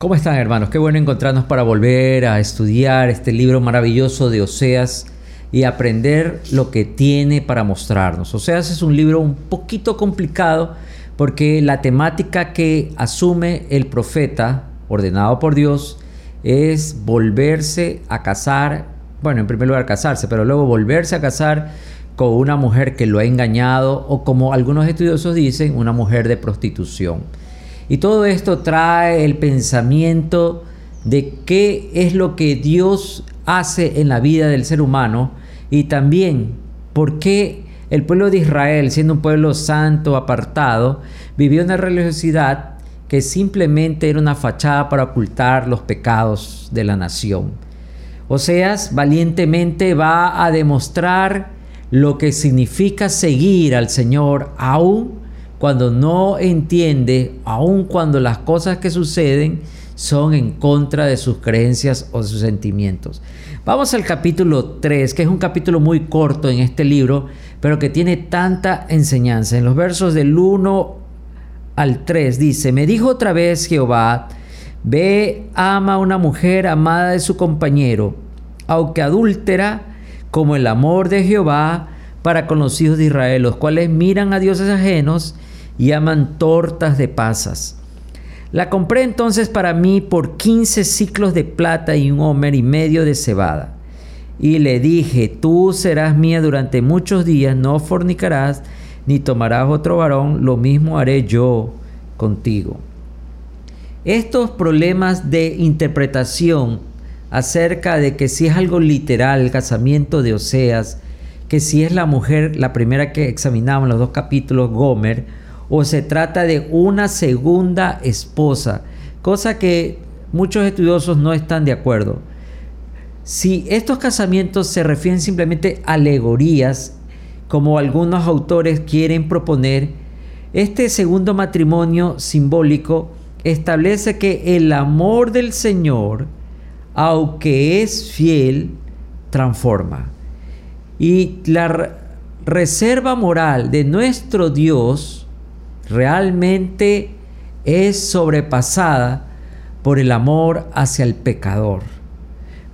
¿Cómo están hermanos? Qué bueno encontrarnos para volver a estudiar este libro maravilloso de Oseas y aprender lo que tiene para mostrarnos. Oseas es un libro un poquito complicado porque la temática que asume el profeta, ordenado por Dios, es volverse a casar, bueno, en primer lugar casarse, pero luego volverse a casar con una mujer que lo ha engañado o como algunos estudiosos dicen, una mujer de prostitución. Y todo esto trae el pensamiento de qué es lo que Dios hace en la vida del ser humano y también por qué el pueblo de Israel, siendo un pueblo santo, apartado, vivió una religiosidad que simplemente era una fachada para ocultar los pecados de la nación. Oseas valientemente va a demostrar lo que significa seguir al Señor aún cuando no entiende, aun cuando las cosas que suceden son en contra de sus creencias o sus sentimientos. Vamos al capítulo 3, que es un capítulo muy corto en este libro, pero que tiene tanta enseñanza. En los versos del 1 al 3 dice, me dijo otra vez Jehová, ve, ama a una mujer amada de su compañero, aunque adúltera, como el amor de Jehová para con los hijos de Israel, los cuales miran a dioses ajenos y aman tortas de pasas. La compré entonces para mí por 15 ciclos de plata y un homer y medio de cebada. Y le dije, tú serás mía durante muchos días, no fornicarás, ni tomarás otro varón, lo mismo haré yo contigo. Estos problemas de interpretación acerca de que si es algo literal el casamiento de Oseas, que si es la mujer, la primera que examinamos los dos capítulos, Gomer, o se trata de una segunda esposa, cosa que muchos estudiosos no están de acuerdo. Si estos casamientos se refieren simplemente a alegorías, como algunos autores quieren proponer, este segundo matrimonio simbólico establece que el amor del Señor, aunque es fiel, transforma. Y la reserva moral de nuestro Dios realmente es sobrepasada por el amor hacia el pecador.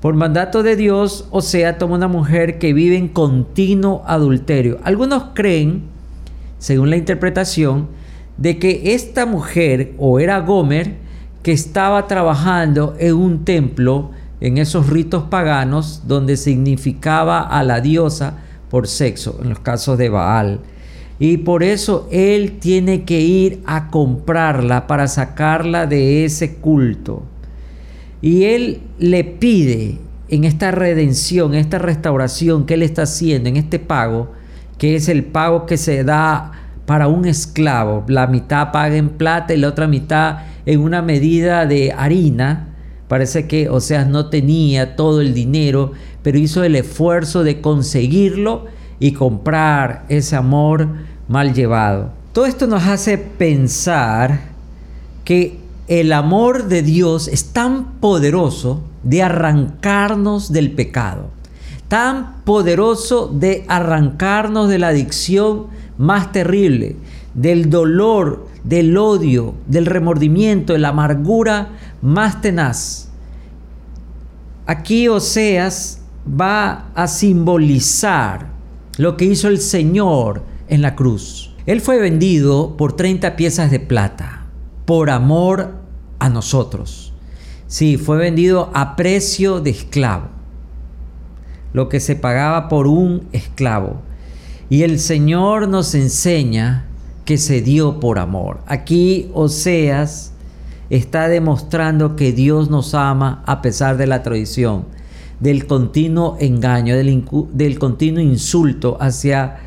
Por mandato de Dios, o sea, toma una mujer que vive en continuo adulterio. Algunos creen, según la interpretación, de que esta mujer o era Gomer que estaba trabajando en un templo, en esos ritos paganos, donde significaba a la diosa por sexo, en los casos de Baal. Y por eso él tiene que ir a comprarla para sacarla de ese culto. Y él le pide en esta redención, en esta restauración que él está haciendo, en este pago, que es el pago que se da para un esclavo. La mitad paga en plata y la otra mitad en una medida de harina. Parece que, o sea, no tenía todo el dinero, pero hizo el esfuerzo de conseguirlo y comprar ese amor mal llevado. Todo esto nos hace pensar que el amor de Dios es tan poderoso de arrancarnos del pecado, tan poderoso de arrancarnos de la adicción más terrible, del dolor, del odio, del remordimiento, de la amargura más tenaz. Aquí Oseas va a simbolizar lo que hizo el Señor en la cruz. Él fue vendido por 30 piezas de plata, por amor a nosotros. Sí, fue vendido a precio de esclavo, lo que se pagaba por un esclavo. Y el Señor nos enseña que se dio por amor. Aquí Oseas está demostrando que Dios nos ama a pesar de la tradición, del continuo engaño, del, del continuo insulto hacia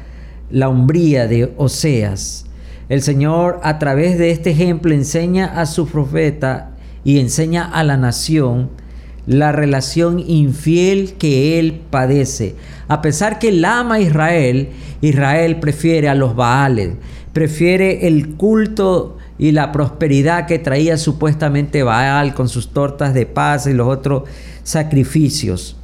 la umbría de Oseas. El Señor a través de este ejemplo enseña a su profeta y enseña a la nación la relación infiel que él padece. A pesar que él ama a Israel, Israel prefiere a los Baales, prefiere el culto y la prosperidad que traía supuestamente Baal con sus tortas de paz y los otros sacrificios.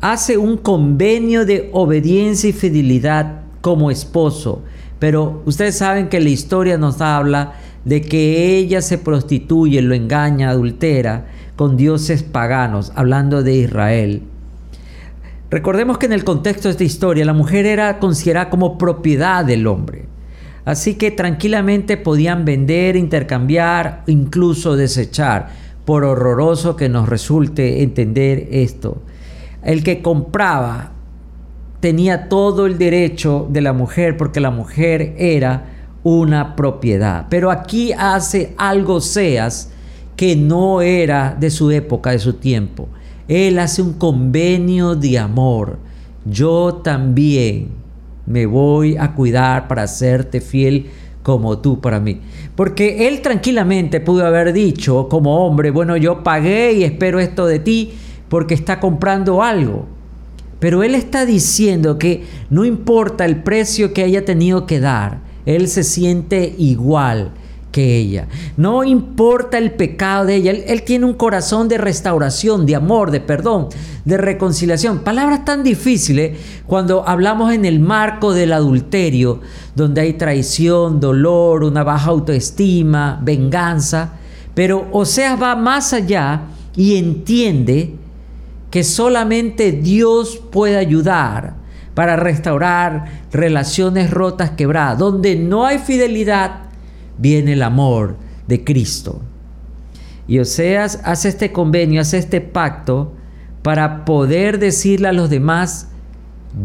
Hace un convenio de obediencia y fidelidad como esposo, pero ustedes saben que la historia nos habla de que ella se prostituye, lo engaña, adultera con dioses paganos, hablando de Israel. Recordemos que en el contexto de esta historia la mujer era considerada como propiedad del hombre. Así que tranquilamente podían vender, intercambiar, incluso desechar, por horroroso que nos resulte entender esto. El que compraba tenía todo el derecho de la mujer porque la mujer era una propiedad. Pero aquí hace algo Seas que no era de su época, de su tiempo. Él hace un convenio de amor. Yo también me voy a cuidar para hacerte fiel como tú para mí. Porque él tranquilamente pudo haber dicho como hombre, bueno, yo pagué y espero esto de ti porque está comprando algo. Pero él está diciendo que no importa el precio que haya tenido que dar, él se siente igual que ella. No importa el pecado de ella. Él, tiene un corazón de restauración, de amor, de perdón, de reconciliación. Palabras tan difíciles cuando hablamos en el marco del adulterio, donde hay traición, dolor, una baja autoestima, venganza. Pero Oseas va más allá y entiende que solamente Dios puede ayudar para restaurar relaciones rotas, quebradas. Donde no hay fidelidad, viene el amor de Cristo. Y Oseas hace este convenio, hace este pacto para poder decirle a los demás,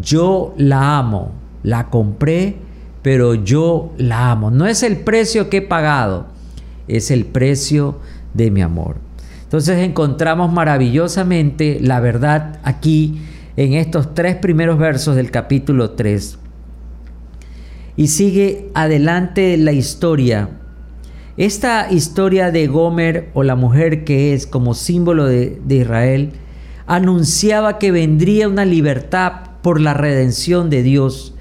yo la amo, la compré, pero yo la amo. No es el precio que he pagado, es el precio de mi amor. Entonces encontramos maravillosamente la verdad aquí en estos tres primeros versos del capítulo 3. Y sigue adelante la historia. Esta historia de Gomer o la mujer que es como símbolo de, de Israel anunciaba que vendría una libertad por la redención de Dios,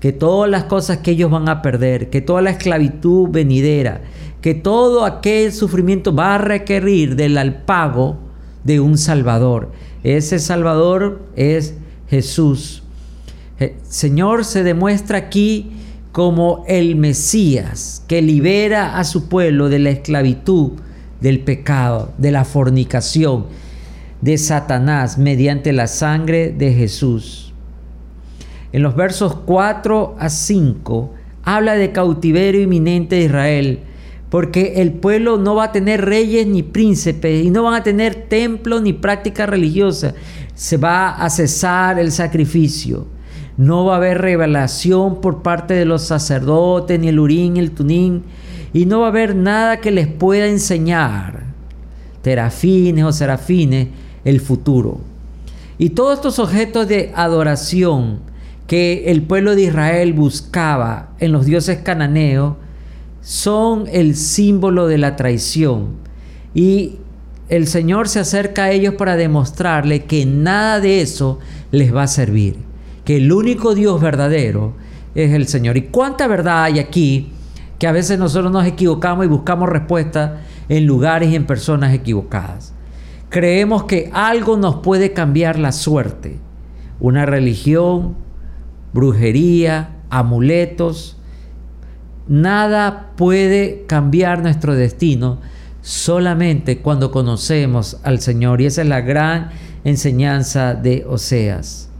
que todas las cosas que ellos van a perder, que toda la esclavitud venidera, que todo aquel sufrimiento va a requerir del pago de un Salvador. Ese Salvador es Jesús. Señor se demuestra aquí como el Mesías que libera a su pueblo de la esclavitud, del pecado, de la fornicación, de Satanás mediante la sangre de Jesús. En los versos 4 a 5 habla de cautiverio inminente de Israel porque el pueblo no va a tener reyes ni príncipes y no van a tener templo ni práctica religiosa. Se va a cesar el sacrificio. No va a haber revelación por parte de los sacerdotes, ni el urín, el tunín, y no va a haber nada que les pueda enseñar, terafines o serafines, el futuro. Y todos estos objetos de adoración que el pueblo de Israel buscaba en los dioses cananeos, son el símbolo de la traición. Y el Señor se acerca a ellos para demostrarle que nada de eso les va a servir, que el único Dios verdadero es el Señor. ¿Y cuánta verdad hay aquí que a veces nosotros nos equivocamos y buscamos respuestas en lugares y en personas equivocadas? Creemos que algo nos puede cambiar la suerte. Una religión, brujería, amuletos, Nada puede cambiar nuestro destino solamente cuando conocemos al Señor. Y esa es la gran enseñanza de Oseas.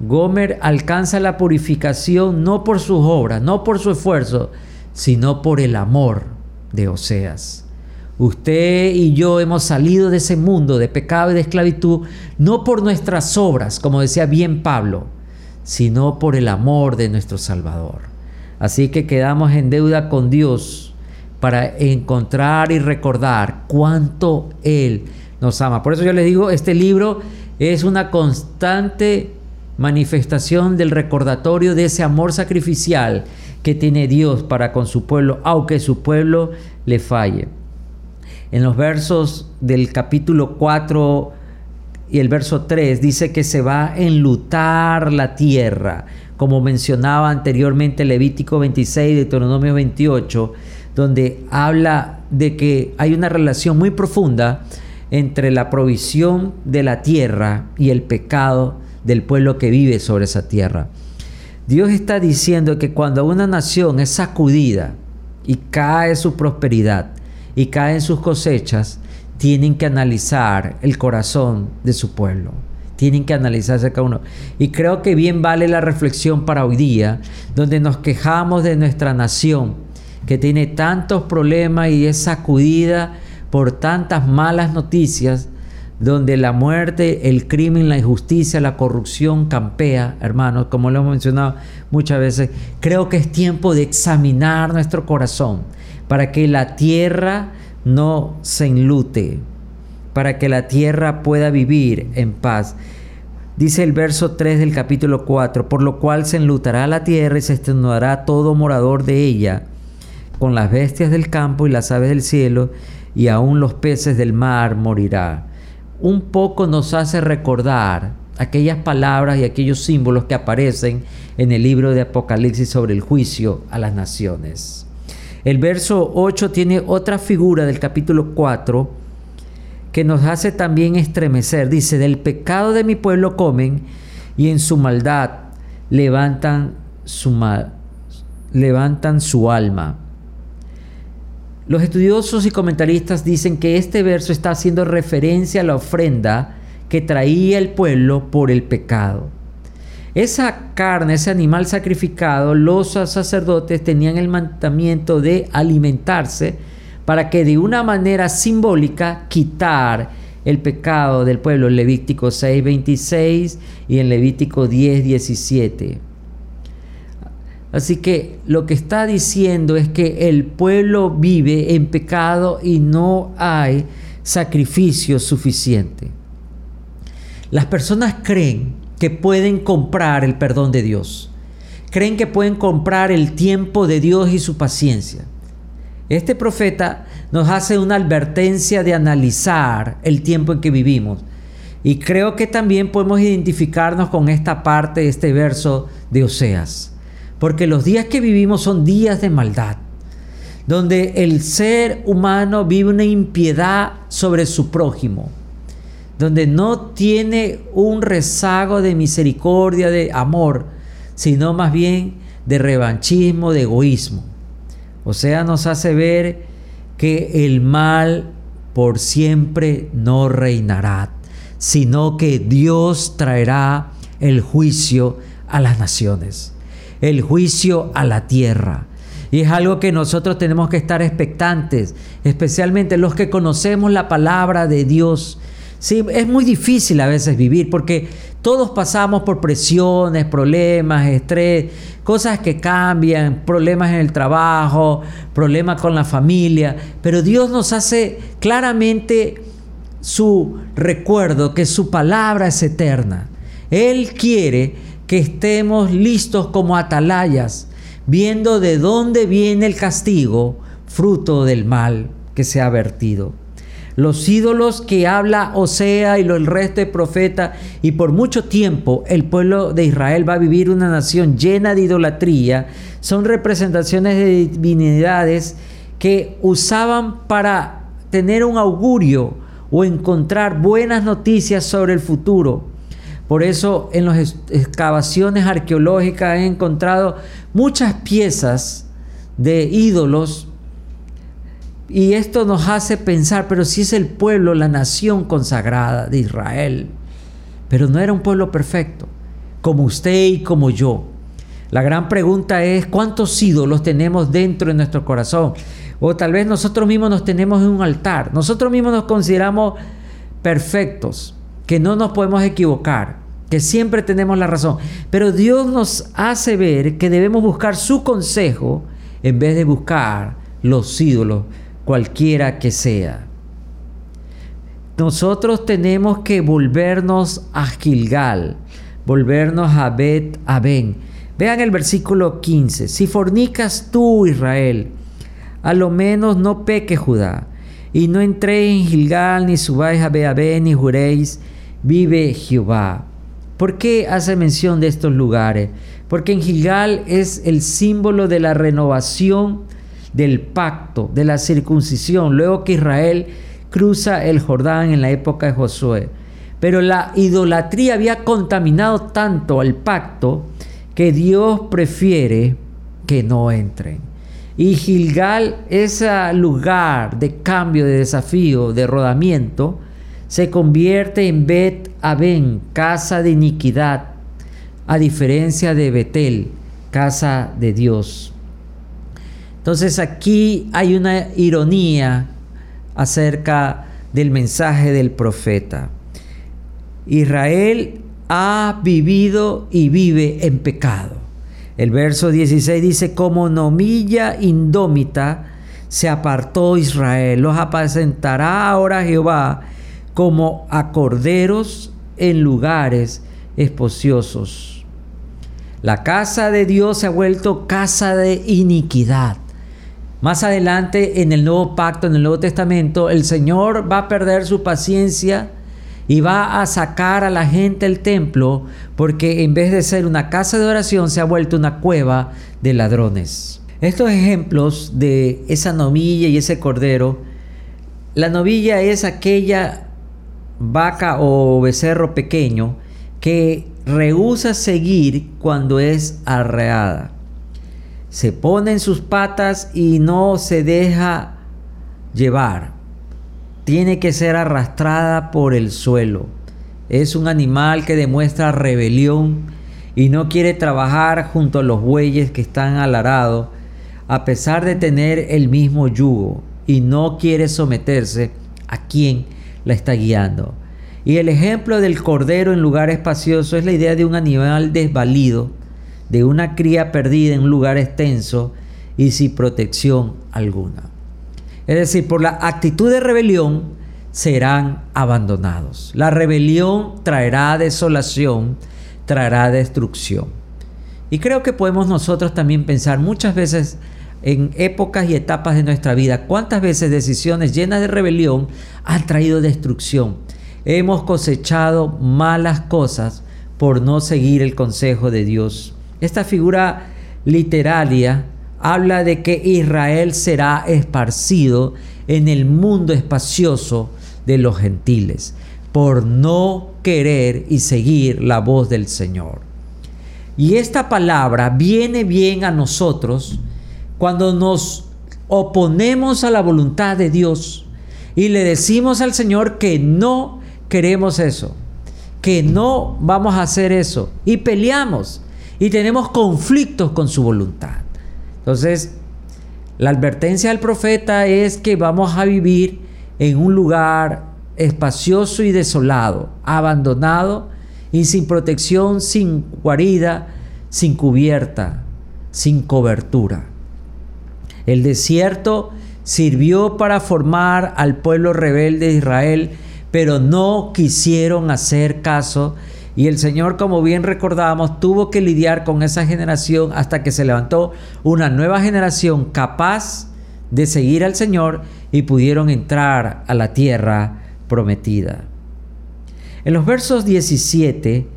Gomer alcanza la purificación no por sus obras, no por su esfuerzo, sino por el amor de Oseas. Usted y yo hemos salido de ese mundo de pecado y de esclavitud no por nuestras obras, como decía bien Pablo, sino por el amor de nuestro Salvador. Así que quedamos en deuda con Dios para encontrar y recordar cuánto Él nos ama. Por eso yo les digo, este libro es una constante manifestación del recordatorio de ese amor sacrificial que tiene Dios para con su pueblo, aunque su pueblo le falle. En los versos del capítulo 4 y el verso 3 dice que se va a enlutar la tierra como mencionaba anteriormente Levítico 26, Deuteronomio 28, donde habla de que hay una relación muy profunda entre la provisión de la tierra y el pecado del pueblo que vive sobre esa tierra. Dios está diciendo que cuando una nación es sacudida y cae su prosperidad y caen sus cosechas, tienen que analizar el corazón de su pueblo. Tienen que analizarse cada uno. Y creo que bien vale la reflexión para hoy día, donde nos quejamos de nuestra nación, que tiene tantos problemas y es sacudida por tantas malas noticias, donde la muerte, el crimen, la injusticia, la corrupción campea, hermanos, como lo hemos mencionado muchas veces, creo que es tiempo de examinar nuestro corazón para que la tierra no se enlute, para que la tierra pueda vivir en paz. Dice el verso 3 del capítulo 4, por lo cual se enlutará la tierra y se extenuará todo morador de ella, con las bestias del campo y las aves del cielo, y aún los peces del mar morirá un poco nos hace recordar aquellas palabras y aquellos símbolos que aparecen en el libro de Apocalipsis sobre el juicio a las naciones. El verso 8 tiene otra figura del capítulo 4 que nos hace también estremecer. Dice, del pecado de mi pueblo comen y en su maldad levantan su, levantan su alma. Los estudiosos y comentaristas dicen que este verso está haciendo referencia a la ofrenda que traía el pueblo por el pecado. Esa carne, ese animal sacrificado, los sacerdotes tenían el mandamiento de alimentarse para que de una manera simbólica quitar el pecado del pueblo. En Levítico 6:26 y en Levítico 10:17. Así que lo que está diciendo es que el pueblo vive en pecado y no hay sacrificio suficiente. Las personas creen que pueden comprar el perdón de Dios. Creen que pueden comprar el tiempo de Dios y su paciencia. Este profeta nos hace una advertencia de analizar el tiempo en que vivimos. Y creo que también podemos identificarnos con esta parte de este verso de Oseas. Porque los días que vivimos son días de maldad, donde el ser humano vive una impiedad sobre su prójimo, donde no tiene un rezago de misericordia, de amor, sino más bien de revanchismo, de egoísmo. O sea, nos hace ver que el mal por siempre no reinará, sino que Dios traerá el juicio a las naciones el juicio a la tierra. Y es algo que nosotros tenemos que estar expectantes, especialmente los que conocemos la palabra de Dios. Sí, es muy difícil a veces vivir porque todos pasamos por presiones, problemas, estrés, cosas que cambian, problemas en el trabajo, problemas con la familia, pero Dios nos hace claramente su recuerdo que su palabra es eterna. Él quiere que estemos listos como atalayas, viendo de dónde viene el castigo, fruto del mal que se ha vertido. Los ídolos que habla Osea y el resto de profetas, y por mucho tiempo el pueblo de Israel va a vivir una nación llena de idolatría, son representaciones de divinidades que usaban para tener un augurio o encontrar buenas noticias sobre el futuro. Por eso en las excavaciones arqueológicas he encontrado muchas piezas de ídolos y esto nos hace pensar, pero si es el pueblo, la nación consagrada de Israel, pero no era un pueblo perfecto, como usted y como yo. La gran pregunta es, ¿cuántos ídolos tenemos dentro de nuestro corazón? O tal vez nosotros mismos nos tenemos en un altar. Nosotros mismos nos consideramos perfectos que no nos podemos equivocar, que siempre tenemos la razón. Pero Dios nos hace ver que debemos buscar su consejo en vez de buscar los ídolos, cualquiera que sea. Nosotros tenemos que volvernos a Gilgal, volvernos a Bet Aben. Vean el versículo 15. Si fornicas tú, Israel, a lo menos no peque Judá, y no entréis en Gilgal, ni subáis a Bet ni juréis, vive Jehová. ¿Por qué hace mención de estos lugares? Porque en Gilgal es el símbolo de la renovación del pacto, de la circuncisión, luego que Israel cruza el Jordán en la época de Josué. Pero la idolatría había contaminado tanto al pacto que Dios prefiere que no entren. Y Gilgal, ese lugar de cambio, de desafío, de rodamiento, se convierte en Bet Aben, casa de iniquidad, a diferencia de Betel, casa de Dios. Entonces aquí hay una ironía acerca del mensaje del profeta. Israel ha vivido y vive en pecado. El verso 16 dice, como nomilla indómita se apartó Israel, los apacentará ahora Jehová como a corderos en lugares espociosos. La casa de Dios se ha vuelto casa de iniquidad. Más adelante en el Nuevo Pacto, en el Nuevo Testamento, el Señor va a perder su paciencia y va a sacar a la gente del templo porque en vez de ser una casa de oración se ha vuelto una cueva de ladrones. Estos ejemplos de esa novilla y ese cordero, la novilla es aquella vaca o becerro pequeño que rehúsa seguir cuando es arreada. Se pone en sus patas y no se deja llevar. Tiene que ser arrastrada por el suelo. Es un animal que demuestra rebelión y no quiere trabajar junto a los bueyes que están al arado, a pesar de tener el mismo yugo, y no quiere someterse a quien la está guiando. Y el ejemplo del cordero en lugar espacioso es la idea de un animal desvalido, de una cría perdida en un lugar extenso y sin protección alguna. Es decir, por la actitud de rebelión serán abandonados. La rebelión traerá desolación, traerá destrucción. Y creo que podemos nosotros también pensar muchas veces en épocas y etapas de nuestra vida, cuántas veces decisiones llenas de rebelión han traído destrucción. Hemos cosechado malas cosas por no seguir el consejo de Dios. Esta figura literaria habla de que Israel será esparcido en el mundo espacioso de los gentiles por no querer y seguir la voz del Señor. Y esta palabra viene bien a nosotros cuando nos oponemos a la voluntad de Dios y le decimos al Señor que no queremos eso, que no vamos a hacer eso y peleamos y tenemos conflictos con su voluntad. Entonces, la advertencia del profeta es que vamos a vivir en un lugar espacioso y desolado, abandonado y sin protección, sin guarida, sin cubierta, sin cobertura. El desierto sirvió para formar al pueblo rebelde de Israel, pero no quisieron hacer caso y el Señor, como bien recordábamos, tuvo que lidiar con esa generación hasta que se levantó una nueva generación capaz de seguir al Señor y pudieron entrar a la tierra prometida. En los versos 17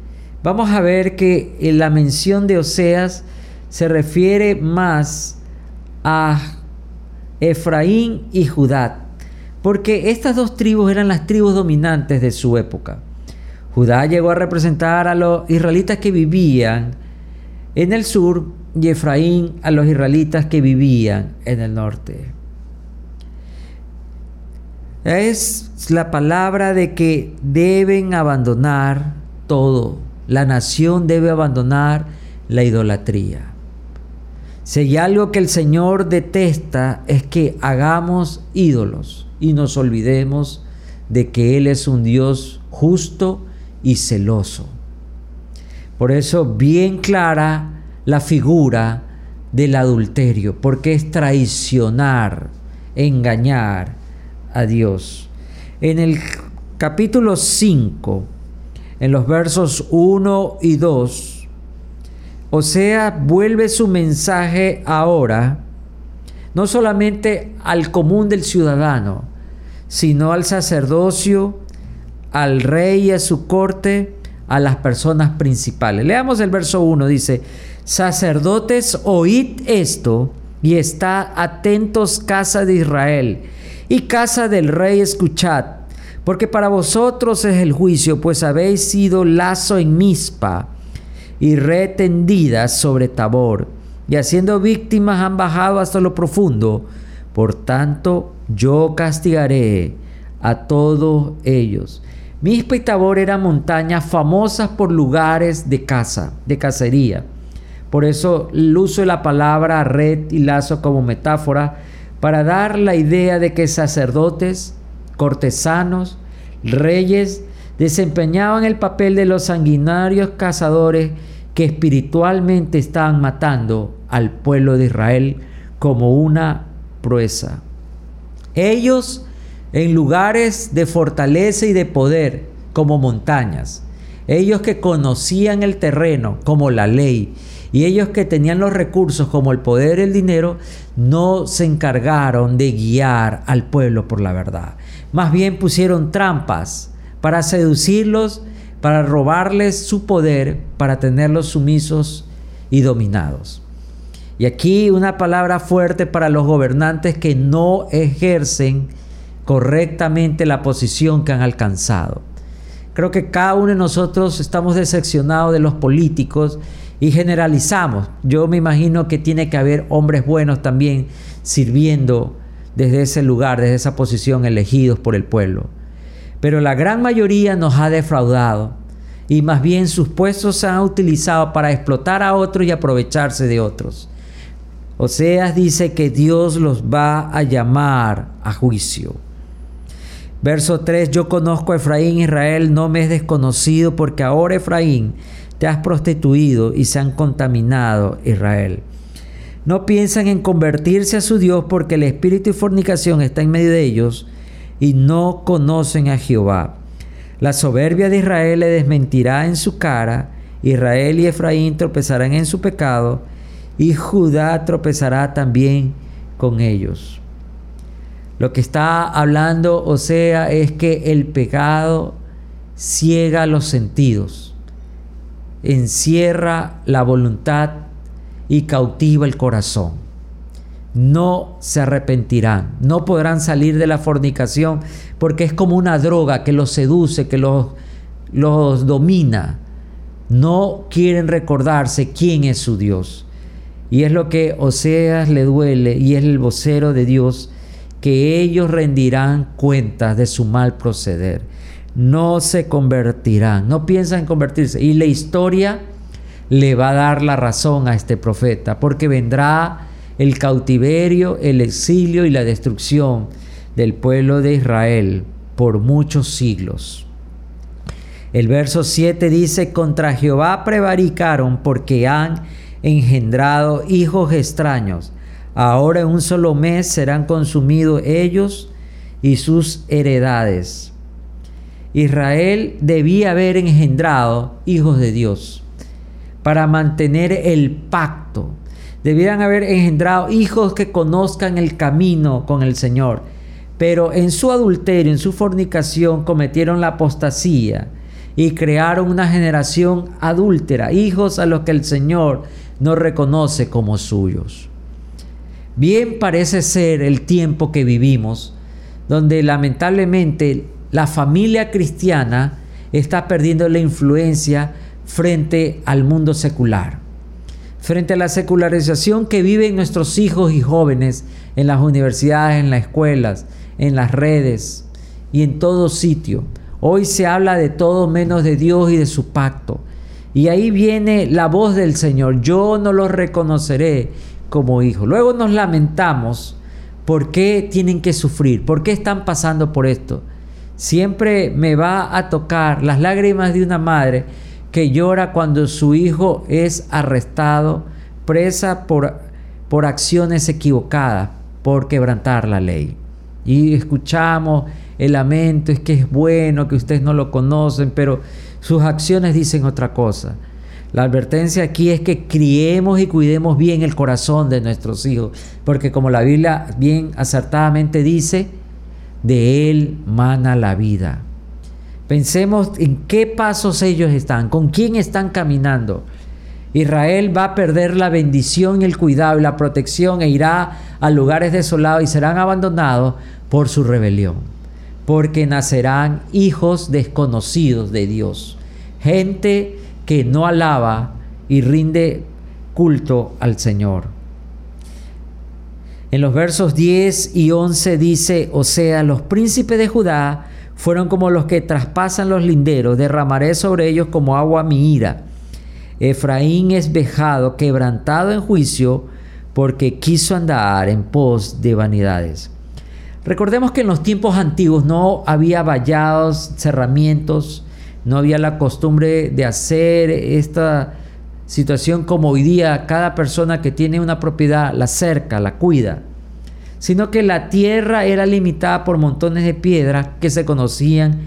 vamos a ver que la mención de Oseas se refiere más a Efraín y Judá, porque estas dos tribus eran las tribus dominantes de su época. Judá llegó a representar a los israelitas que vivían en el sur y Efraín a los israelitas que vivían en el norte. Es la palabra de que deben abandonar todo. La nación debe abandonar la idolatría. Si hay algo que el Señor detesta es que hagamos ídolos y nos olvidemos de que Él es un Dios justo y celoso. Por eso bien clara la figura del adulterio, porque es traicionar, engañar a Dios. En el capítulo 5, en los versos 1 y 2, o sea, vuelve su mensaje ahora, no solamente al común del ciudadano, sino al sacerdocio, al rey y a su corte, a las personas principales. Leamos el verso 1, dice, sacerdotes, oíd esto y está atentos casa de Israel y casa del rey, escuchad, porque para vosotros es el juicio, pues habéis sido lazo en mispa y red tendida sobre Tabor, y haciendo víctimas han bajado hasta lo profundo. Por tanto, yo castigaré a todos ellos. Mispa y Tabor eran montañas famosas por lugares de caza, de cacería. Por eso uso la palabra red y lazo como metáfora para dar la idea de que sacerdotes, cortesanos, reyes desempeñaban el papel de los sanguinarios cazadores que espiritualmente estaban matando al pueblo de Israel como una proeza. Ellos en lugares de fortaleza y de poder como montañas. Ellos que conocían el terreno como la ley y ellos que tenían los recursos como el poder y el dinero, no se encargaron de guiar al pueblo por la verdad. Más bien pusieron trampas para seducirlos, para robarles su poder, para tenerlos sumisos y dominados. Y aquí una palabra fuerte para los gobernantes que no ejercen correctamente la posición que han alcanzado. Creo que cada uno de nosotros estamos decepcionados de los políticos y generalizamos. Yo me imagino que tiene que haber hombres buenos también sirviendo desde ese lugar, desde esa posición, elegidos por el pueblo. Pero la gran mayoría nos ha defraudado y más bien sus puestos se han utilizado para explotar a otros y aprovecharse de otros. Oseas dice que Dios los va a llamar a juicio. Verso 3, yo conozco a Efraín, Israel no me es desconocido porque ahora Efraín te has prostituido y se han contaminado Israel. No piensan en convertirse a su Dios porque el espíritu y fornicación está en medio de ellos y no conocen a Jehová. La soberbia de Israel le desmentirá en su cara, Israel y Efraín tropezarán en su pecado y Judá tropezará también con ellos. Lo que está hablando o sea es que el pecado ciega los sentidos encierra la voluntad y cautiva el corazón. No se arrepentirán, no podrán salir de la fornicación porque es como una droga que los seduce, que los, los domina. No quieren recordarse quién es su Dios. Y es lo que Oseas le duele y es el vocero de Dios, que ellos rendirán cuentas de su mal proceder no se convertirán, no piensan en convertirse. Y la historia le va a dar la razón a este profeta, porque vendrá el cautiverio, el exilio y la destrucción del pueblo de Israel por muchos siglos. El verso 7 dice, contra Jehová prevaricaron porque han engendrado hijos extraños. Ahora en un solo mes serán consumidos ellos y sus heredades. Israel debía haber engendrado hijos de Dios para mantener el pacto. Debían haber engendrado hijos que conozcan el camino con el Señor. Pero en su adulterio, en su fornicación, cometieron la apostasía y crearon una generación adúltera, hijos a los que el Señor no reconoce como suyos. Bien parece ser el tiempo que vivimos, donde lamentablemente la familia cristiana está perdiendo la influencia frente al mundo secular, frente a la secularización que viven nuestros hijos y jóvenes en las universidades, en las escuelas, en las redes y en todo sitio. Hoy se habla de todo menos de Dios y de su pacto. Y ahí viene la voz del Señor, yo no los reconoceré como. Luego nos lamentamos por qué tienen que sufrir, por qué están pasando por esto. Siempre me va a tocar las lágrimas de una madre que llora cuando su hijo es arrestado, presa por, por acciones equivocadas, por quebrantar la ley. Y escuchamos el lamento, es que es bueno, que ustedes no lo conocen, pero sus acciones dicen otra cosa. La advertencia aquí es que criemos y cuidemos bien el corazón de nuestros hijos, porque como la Biblia bien acertadamente dice, de Él mana la vida. Pensemos en qué pasos ellos están, con quién están caminando. Israel va a perder la bendición el cuidado y la protección e irá a lugares desolados y serán abandonados por su rebelión, porque nacerán hijos desconocidos de Dios, gente que no alaba y rinde culto al Señor. En los versos 10 y 11 dice, o sea, los príncipes de Judá fueron como los que traspasan los linderos, derramaré sobre ellos como agua mi ira. Efraín es vejado, quebrantado en juicio, porque quiso andar en pos de vanidades. Recordemos que en los tiempos antiguos no había vallados, cerramientos, no había la costumbre de hacer esta situación como hoy día cada persona que tiene una propiedad la cerca, la cuida, sino que la tierra era limitada por montones de piedras que se conocían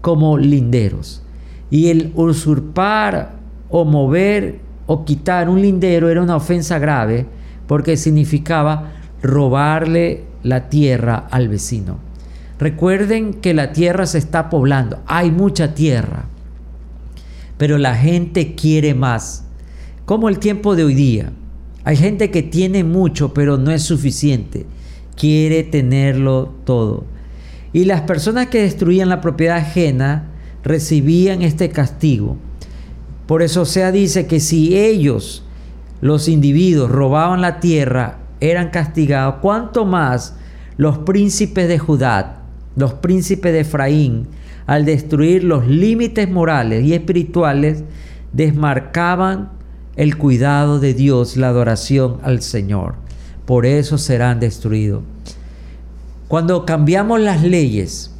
como linderos. Y el usurpar o mover o quitar un lindero era una ofensa grave porque significaba robarle la tierra al vecino. Recuerden que la tierra se está poblando, hay mucha tierra, pero la gente quiere más, como el tiempo de hoy día. Hay gente que tiene mucho, pero no es suficiente, quiere tenerlo todo. Y las personas que destruían la propiedad ajena recibían este castigo. Por eso sea dice que si ellos, los individuos, robaban la tierra, eran castigados, cuanto más los príncipes de Judá, los príncipes de Efraín, al destruir los límites morales y espirituales, desmarcaban el cuidado de Dios, la adoración al Señor. Por eso serán destruidos. Cuando cambiamos las leyes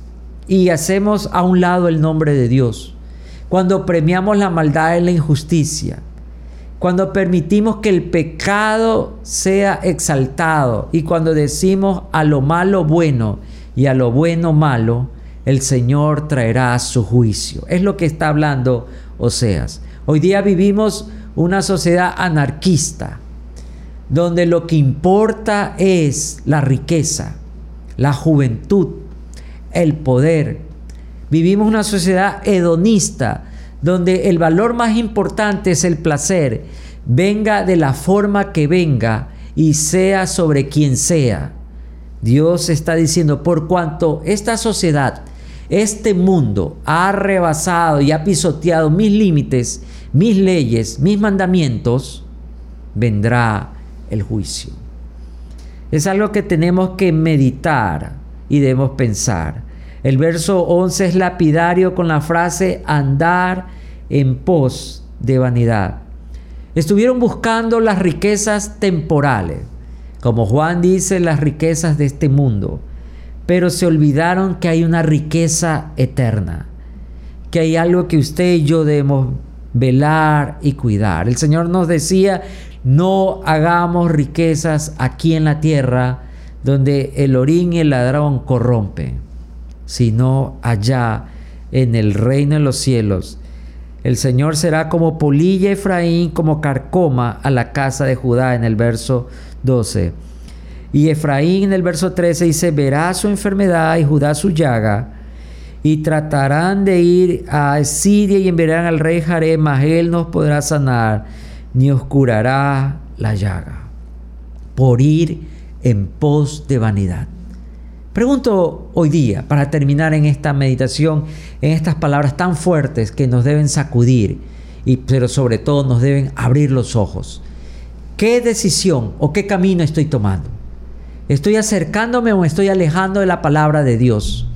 y hacemos a un lado el nombre de Dios, cuando premiamos la maldad y la injusticia, cuando permitimos que el pecado sea exaltado y cuando decimos a lo malo bueno y a lo bueno malo, el Señor traerá su juicio. Es lo que está hablando Oseas. Hoy día vivimos una sociedad anarquista, donde lo que importa es la riqueza, la juventud, el poder. Vivimos una sociedad hedonista, donde el valor más importante es el placer, venga de la forma que venga y sea sobre quien sea. Dios está diciendo, por cuanto esta sociedad, este mundo ha rebasado y ha pisoteado mis límites, mis leyes, mis mandamientos, vendrá el juicio. Es algo que tenemos que meditar y debemos pensar. El verso 11 es lapidario con la frase andar en pos de vanidad. Estuvieron buscando las riquezas temporales, como Juan dice, las riquezas de este mundo, pero se olvidaron que hay una riqueza eterna, que hay algo que usted y yo debemos velar y cuidar. El Señor nos decía, no hagamos riquezas aquí en la tierra donde el orín y el ladrón corrompen sino allá en el reino de los cielos. El Señor será como polilla Efraín, como carcoma a la casa de Judá en el verso 12. Y Efraín en el verso 13 dice, verá su enfermedad y Judá su llaga, y tratarán de ir a Siria y enviarán al rey Jarem, mas él no podrá sanar, ni os curará la llaga, por ir en pos de vanidad. Pregunto hoy día, para terminar en esta meditación, en estas palabras tan fuertes que nos deben sacudir, y, pero sobre todo nos deben abrir los ojos. ¿Qué decisión o qué camino estoy tomando? ¿Estoy acercándome o me estoy alejando de la palabra de Dios?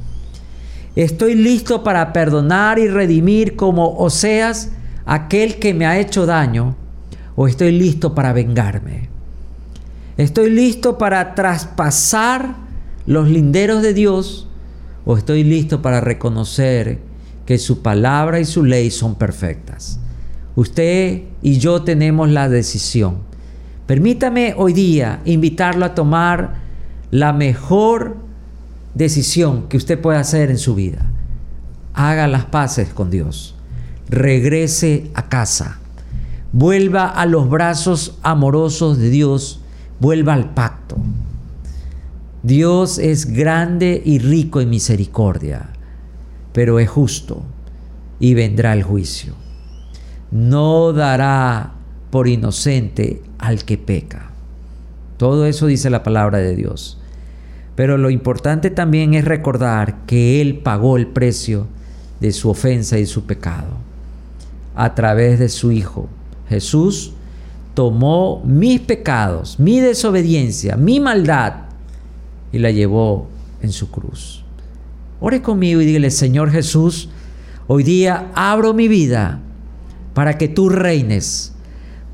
¿Estoy listo para perdonar y redimir como Oseas aquel que me ha hecho daño? ¿O estoy listo para vengarme? ¿Estoy listo para traspasar los linderos de Dios o estoy listo para reconocer que su palabra y su ley son perfectas. Usted y yo tenemos la decisión. Permítame hoy día invitarlo a tomar la mejor decisión que usted pueda hacer en su vida. Haga las paces con Dios. Regrese a casa. Vuelva a los brazos amorosos de Dios. Vuelva al pacto. Dios es grande y rico en misericordia, pero es justo y vendrá el juicio. No dará por inocente al que peca. Todo eso dice la palabra de Dios. Pero lo importante también es recordar que Él pagó el precio de su ofensa y su pecado a través de su Hijo. Jesús tomó mis pecados, mi desobediencia, mi maldad y la llevó en su cruz. Ore conmigo y dígale, Señor Jesús, hoy día abro mi vida para que tú reines,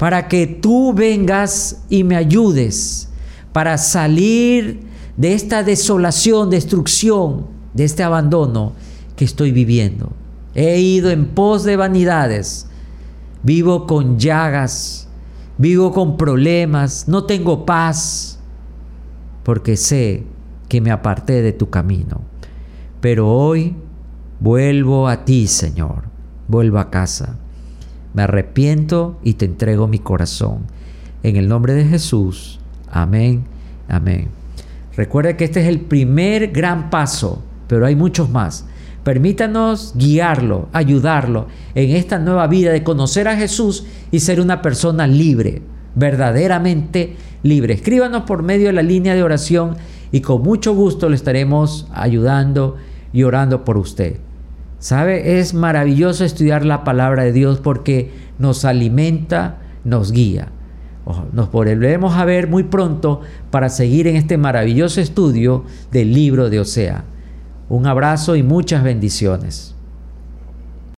para que tú vengas y me ayudes para salir de esta desolación, destrucción, de este abandono que estoy viviendo. He ido en pos de vanidades, vivo con llagas, vivo con problemas, no tengo paz, porque sé que me aparté de tu camino. Pero hoy vuelvo a ti, Señor, vuelvo a casa. Me arrepiento y te entrego mi corazón. En el nombre de Jesús. Amén, amén. Recuerde que este es el primer gran paso, pero hay muchos más. Permítanos guiarlo, ayudarlo en esta nueva vida de conocer a Jesús y ser una persona libre, verdaderamente libre. Escríbanos por medio de la línea de oración y con mucho gusto le estaremos ayudando y orando por usted. ¿Sabe? Es maravilloso estudiar la palabra de Dios porque nos alimenta, nos guía. Nos volveremos a ver muy pronto para seguir en este maravilloso estudio del libro de Osea. Un abrazo y muchas bendiciones.